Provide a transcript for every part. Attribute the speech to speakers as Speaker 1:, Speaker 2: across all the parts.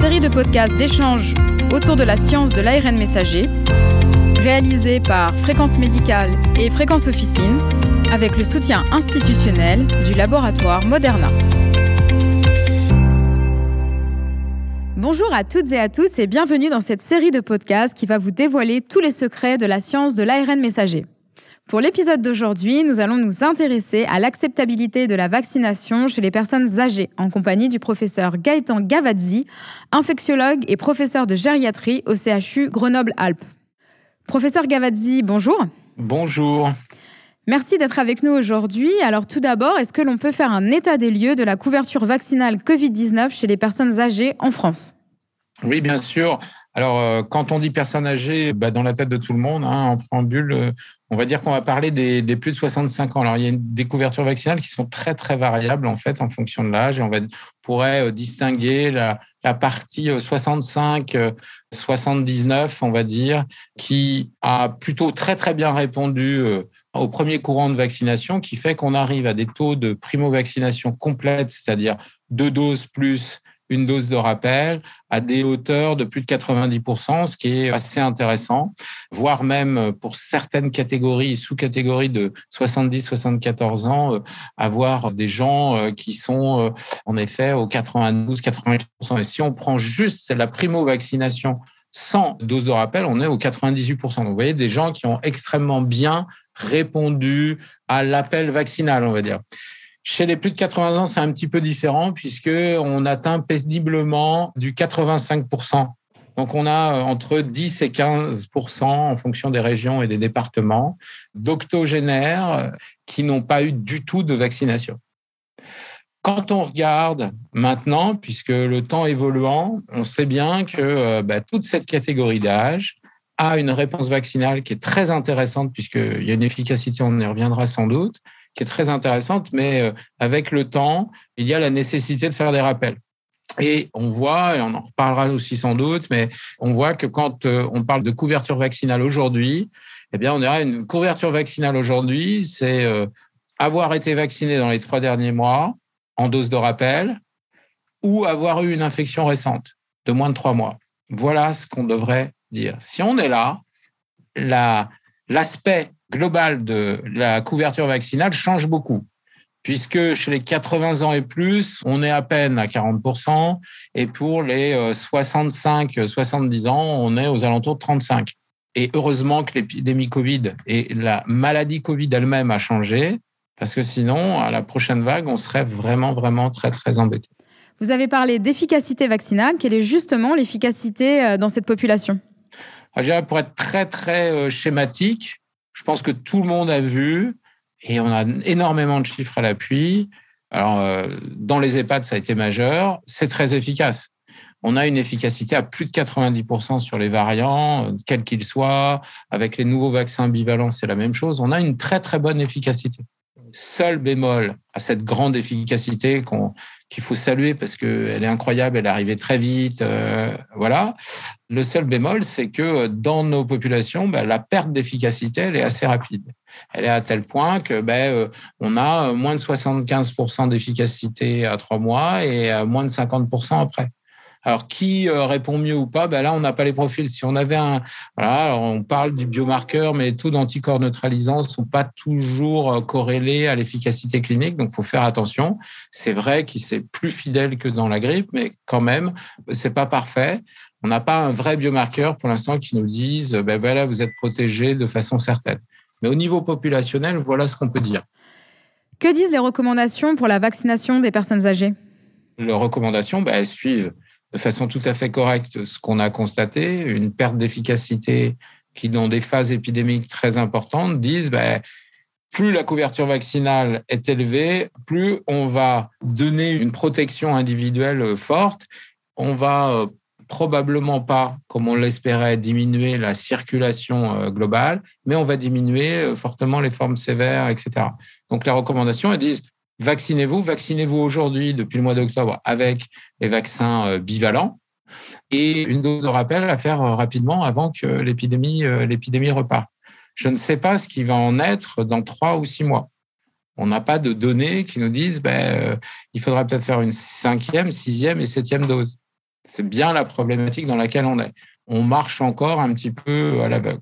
Speaker 1: série de podcasts d'échange autour de la science de l'ARN messager, réalisée par Fréquence Médicale et Fréquence Officine, avec le soutien institutionnel du laboratoire Moderna. Bonjour à toutes et à tous et bienvenue dans cette série de podcasts qui va vous dévoiler tous les secrets de la science de l'ARN messager. Pour l'épisode d'aujourd'hui, nous allons nous intéresser à l'acceptabilité de la vaccination chez les personnes âgées en compagnie du professeur Gaëtan Gavazzi, infectiologue et professeur de gériatrie au CHU Grenoble-Alpes. Professeur Gavazzi, bonjour.
Speaker 2: Bonjour.
Speaker 1: Merci d'être avec nous aujourd'hui. Alors tout d'abord, est-ce que l'on peut faire un état des lieux de la couverture vaccinale Covid-19 chez les personnes âgées en France?
Speaker 2: Oui, bien sûr. Alors, euh, quand on dit personnes âgées, bah, dans la tête de tout le monde, hein, en préambule, euh, on va dire qu'on va parler des, plus de 65 ans. Alors, il y a des couvertures vaccinales qui sont très, très variables, en fait, en fonction de l'âge. Et on pourrait euh, distinguer la, la partie 65, 79, on va dire, qui a plutôt très, très bien répondu au premier courant de vaccination, qui fait qu'on arrive à des taux de primo-vaccination complète, c'est-à-dire deux doses plus une dose de rappel à des hauteurs de plus de 90%, ce qui est assez intéressant, voire même pour certaines catégories, sous-catégories de 70-74 ans, euh, avoir des gens euh, qui sont euh, en effet au 92-95%. Et si on prend juste la primo-vaccination sans dose de rappel, on est au 98%. Donc, vous voyez, des gens qui ont extrêmement bien répondu à l'appel vaccinal, on va dire. Chez les plus de 80 ans, c'est un petit peu différent puisque on atteint péniblement du 85%. Donc, on a euh, entre 10 et 15 en fonction des régions et des départements d'octogénaires euh, qui n'ont pas eu du tout de vaccination. Quand on regarde maintenant, puisque le temps évoluant, on sait bien que euh, bah, toute cette catégorie d'âge a une réponse vaccinale qui est très intéressante, puisqu'il y a une efficacité, on y reviendra sans doute, qui est très intéressante, mais euh, avec le temps, il y a la nécessité de faire des rappels. Et on voit, et on en reparlera aussi sans doute, mais on voit que quand euh, on parle de couverture vaccinale aujourd'hui, eh bien, on dirait une couverture vaccinale aujourd'hui, c'est euh, avoir été vacciné dans les trois derniers mois en dose de rappel ou avoir eu une infection récente de moins de trois mois. Voilà ce qu'on devrait dire. Si on est là, l'aspect global de la couverture vaccinale change beaucoup, puisque chez les 80 ans et plus, on est à peine à 40%, et pour les 65-70 euh, ans, on est aux alentours de 35%. Et heureusement que l'épidémie Covid et la maladie Covid elle-même a changé, parce que sinon, à la prochaine vague, on serait vraiment, vraiment très, très embêté.
Speaker 1: Vous avez parlé d'efficacité vaccinale. Quelle est justement l'efficacité euh, dans cette population?
Speaker 2: Ah, Pour être très, très euh, schématique, je pense que tout le monde a vu, et on a énormément de chiffres à l'appui. Alors, euh, dans les EHPAD, ça a été majeur. C'est très efficace. On a une efficacité à plus de 90% sur les variants, quels qu'ils soient. Avec les nouveaux vaccins bivalents, c'est la même chose. On a une très, très bonne efficacité. Seul bémol à cette grande efficacité qu'on qu'il faut saluer parce qu'elle est incroyable, elle est arrivée très vite, euh, voilà. Le seul bémol, c'est que dans nos populations, ben, la perte d'efficacité, elle est assez rapide. Elle est à tel point que ben, euh, on a moins de 75% d'efficacité à trois mois et moins de 50% après. Alors, qui euh, répond mieux ou pas? Ben Là, on n'a pas les profils. Si on avait un... Voilà, alors on parle du biomarqueur, mais les taux d'anticorps neutralisants ne sont pas toujours euh, corrélés à l'efficacité clinique, donc il faut faire attention. C'est vrai qu'il c'est plus fidèle que dans la grippe, mais quand même, c'est pas parfait. On n'a pas un vrai biomarqueur pour l'instant qui nous dise, ben voilà, vous êtes protégé de façon certaine. Mais au niveau populationnel, voilà ce qu'on peut dire.
Speaker 1: Que disent les recommandations pour la vaccination des personnes âgées?
Speaker 2: Les recommandations, ben, elles suivent de façon tout à fait correcte ce qu'on a constaté, une perte d'efficacité qui, dans des phases épidémiques très importantes, disent ben, plus la couverture vaccinale est élevée, plus on va donner une protection individuelle forte. On va euh, probablement pas, comme on l'espérait, diminuer la circulation euh, globale, mais on va diminuer euh, fortement les formes sévères, etc. Donc, les recommandations, elles disent vaccinez-vous, vaccinez-vous aujourd'hui depuis le mois d'octobre avec les vaccins euh, bivalents et une dose de rappel à faire euh, rapidement avant que l'épidémie euh, l'épidémie reparte. Je ne sais pas ce qui va en être dans trois ou six mois. On n'a pas de données qui nous disent ben, il faudra peut-être faire une cinquième, sixième et septième dose. C'est bien la problématique dans laquelle on est. On marche encore un petit peu à l'aveugle.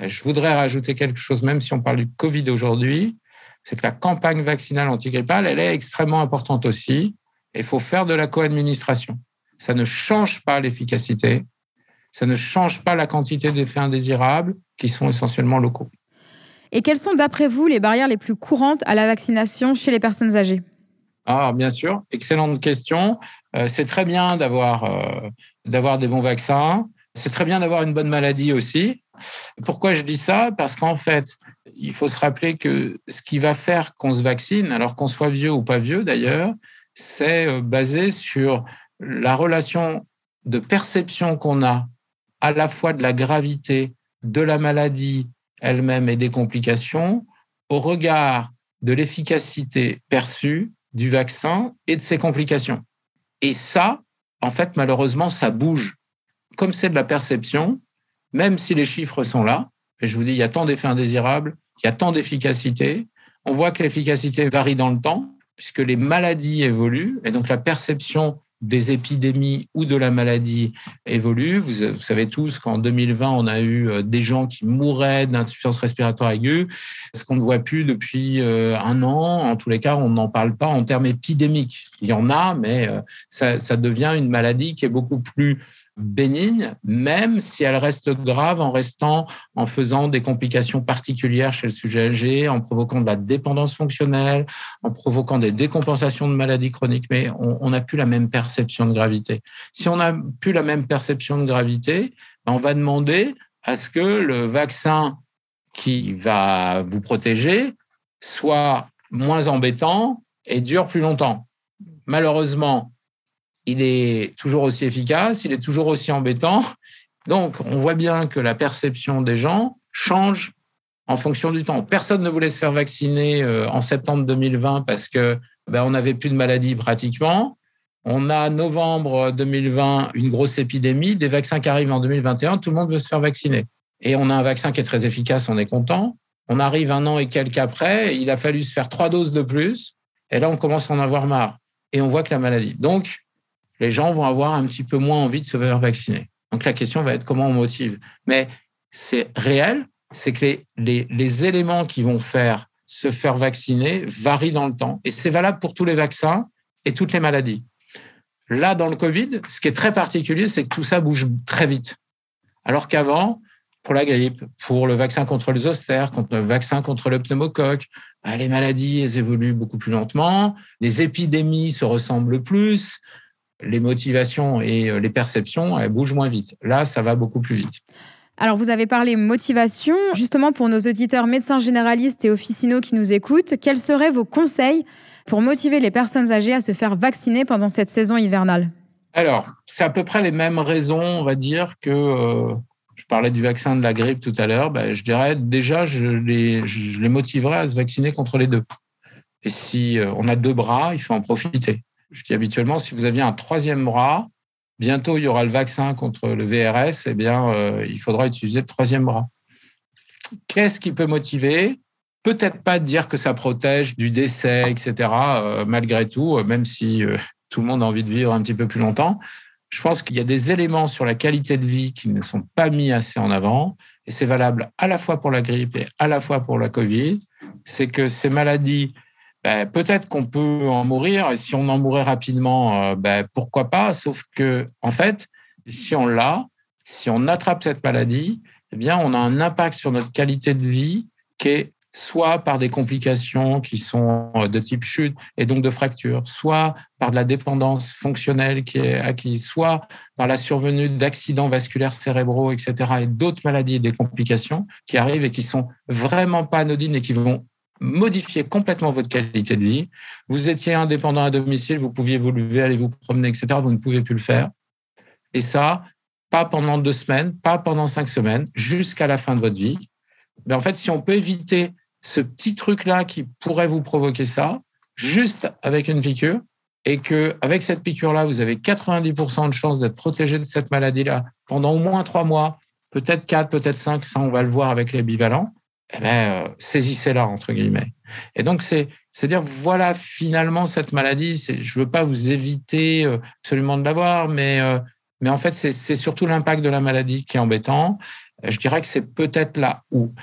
Speaker 2: Je voudrais rajouter quelque chose, même si on parle du Covid aujourd'hui, c'est que la campagne vaccinale antigrippale, elle est extrêmement importante aussi. Il faut faire de la co-administration. Ça ne change pas l'efficacité, ça ne change pas la quantité d'effets indésirables qui sont essentiellement locaux.
Speaker 1: Et quelles sont, d'après vous, les barrières les plus courantes à la vaccination chez les personnes âgées?
Speaker 2: Ah, bien sûr, excellente question. Euh, c'est très bien d'avoir euh, d'avoir des bons vaccins. C'est très bien d'avoir une bonne maladie aussi. Pourquoi je dis ça? Parce qu'en fait, il faut se rappeler que ce qui va faire qu'on se vaccine, alors qu'on soit vieux ou pas vieux d'ailleurs, c'est euh, basé sur la relation de perception qu'on a à la fois de la gravité de la maladie elle-même et des complications au regard de l'efficacité perçue du vaccin et de ses complications. Et ça, en fait, malheureusement, ça bouge. Comme c'est de la perception, même si les chiffres sont là, et je vous dis, il y a tant d'effets indésirables, il y a tant d'efficacité, on voit que l'efficacité varie dans le temps, puisque les maladies évoluent, et donc la perception des épidémies ou de la maladie évolue. Vous, savez tous qu'en 2020, on a eu euh, des gens qui mouraient d'insuffisance respiratoire aiguë, ce qu'on ne voit plus depuis euh, un an. En tous les cas, on n'en parle pas en termes épidémiques. Il y en a, mais euh, ça, ça devient une maladie qui est beaucoup plus bénigne, même si elle reste grave en restant, en faisant des complications particulières chez le sujet âgé, en provoquant de la dépendance fonctionnelle, en provoquant des décompensations de maladies chroniques. Mais on n'a plus la même perception de gravité. Si on n'a plus la même perception de gravité, ben, on va demander à ce que le vaccin qui va vous protéger soit moins embêtant et dure plus longtemps. Malheureusement, il est toujours aussi efficace, il est toujours aussi embêtant. Donc, on voit bien que la perception des gens change en fonction du temps. Personne ne voulait se faire vacciner euh, en septembre 2020 parce que ben, on n'avait plus de maladie pratiquement. On a novembre 2020 une grosse épidémie, des vaccins qui arrivent en 2021, tout le monde veut se faire vacciner. Et on a un vaccin qui est très efficace, on est content. On arrive un an et quelques après, il a fallu se faire trois doses de plus, et là on commence à en avoir marre. Et on voit que la maladie. Donc, les gens vont avoir un petit peu moins envie de se faire vacciner. Donc la question va être comment on motive. Mais c'est réel, c'est que les, les, éléments qui vont faire se faire vacciner varient dans le temps. Et c'est valable pour tous les vaccins et toutes les maladies. Là, dans le Covid, ce qui est très particulier, c'est que tout ça bouge très vite. Alors qu'avant, pour la grippe, pour le vaccin contre le zoster, contre le vaccin contre le pneumocoque, bah, les maladies évoluent beaucoup plus lentement, les épidémies se ressemblent plus, les motivations et euh, les perceptions elles bougent moins vite. Là, ça va beaucoup plus vite.
Speaker 1: Alors, vous avez parlé motivation. Justement, pour nos auditeurs médecins généralistes et officinaux qui nous écoutent, quels seraient vos conseils pour motiver les personnes âgées à se faire vacciner pendant cette saison hivernale?
Speaker 2: Alors, c'est à peu près les mêmes raisons, on va dire, que euh, je parlais du vaccin de la grippe tout à l'heure. Ben, je dirais déjà, je les, je les motiverais à se vacciner contre les deux. Et si euh, on a deux bras, il faut en profiter. Je dis habituellement, si vous aviez un troisième bras, bientôt il y aura le vaccin contre le VRS, eh bien, euh, il faudra utiliser le troisième bras. Qu'est-ce qui peut motiver? Peut-être pas dire que ça protège du décès, etc. Euh, malgré tout, euh, même si tout le monde a envie de vivre un petit peu plus longtemps. Je pense qu'il y a des éléments sur la qualité de vie qui ne sont pas mis assez en avant, et c'est valable à la fois pour la grippe et à la fois pour la Covid. C'est que ces maladies ben, peut-être qu'on peut en mourir, et si on en mourait rapidement, euh, ben, pourquoi pas, sauf que, en fait, si on l'a, si on attrape cette maladie, eh bien, on a un impact sur notre qualité de vie qui est soit par des complications qui sont euh, de type chute et donc de fracture, soit par de la dépendance fonctionnelle qui est acquise, soit par la survenue d'accidents vasculaires cérébraux, etc., et d'autres maladies et des complications qui arrivent et qui sont vraiment pas anodines et qui vont modifier complètement votre qualité de vie. Vous étiez indépendant à domicile, vous pouviez vous lever, aller vous promener, etc. Vous ne pouvez plus le faire. Et ça, pas pendant deux semaines, pas pendant cinq semaines, jusqu'à la fin de votre vie. Mais en fait, si on peut éviter ce petit truc-là qui pourrait vous provoquer ça, juste avec une piqûre, et que avec cette piqûre-là, vous avez 90% de chances d'être protégé de cette maladie-là pendant au moins trois mois, peut-être quatre, peut-être cinq, ça on va le voir avec les bivalents eh ben, euh, saisissez-la, entre guillemets. Et donc, c'est dire, voilà, finalement, cette maladie, je veux pas vous éviter euh, absolument de l'avoir, mais, euh, en fait, c'est surtout l'impact de la maladie qui est embêtant. Je dirais que c'est peut-être là où.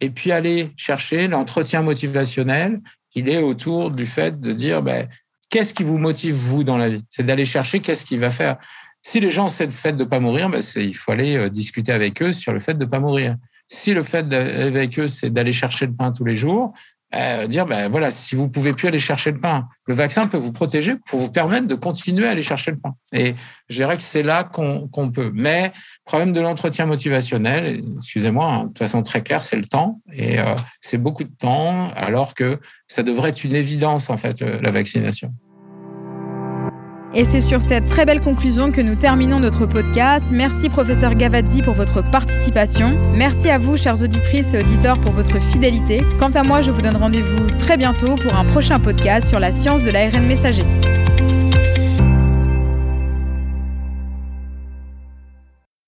Speaker 2: Et puis, aller chercher l'entretien motivationnel, il est autour du fait de dire, ben, qu'est-ce qui vous motive, vous, dans la vie? C'est d'aller chercher qu'est-ce qui va faire. Si les gens, c'est le fait de ne pas mourir, ben, il faut aller discuter avec eux sur le fait de ne pas mourir. Si le fait avec eux, c'est d'aller chercher le pain tous les jours, euh, dire ben voilà, si vous pouvez plus aller chercher le pain, le vaccin peut vous protéger pour vous permettre de continuer à aller chercher le pain. Et je dirais que c'est là qu'on peut. Mais problème de l'entretien motivationnel, excusez-moi, hein, de façon très claire, c'est le temps. Et euh, c'est beaucoup de temps, alors que ça devrait être une évidence en fait la vaccination.
Speaker 1: Et c'est sur cette très belle conclusion que nous terminons notre podcast. Merci professeur Gavazzi pour votre participation. Merci à vous chères auditrices et auditeurs pour votre fidélité. Quant à moi, je vous donne rendez-vous très bientôt pour un prochain podcast sur la science de l'ARN messager.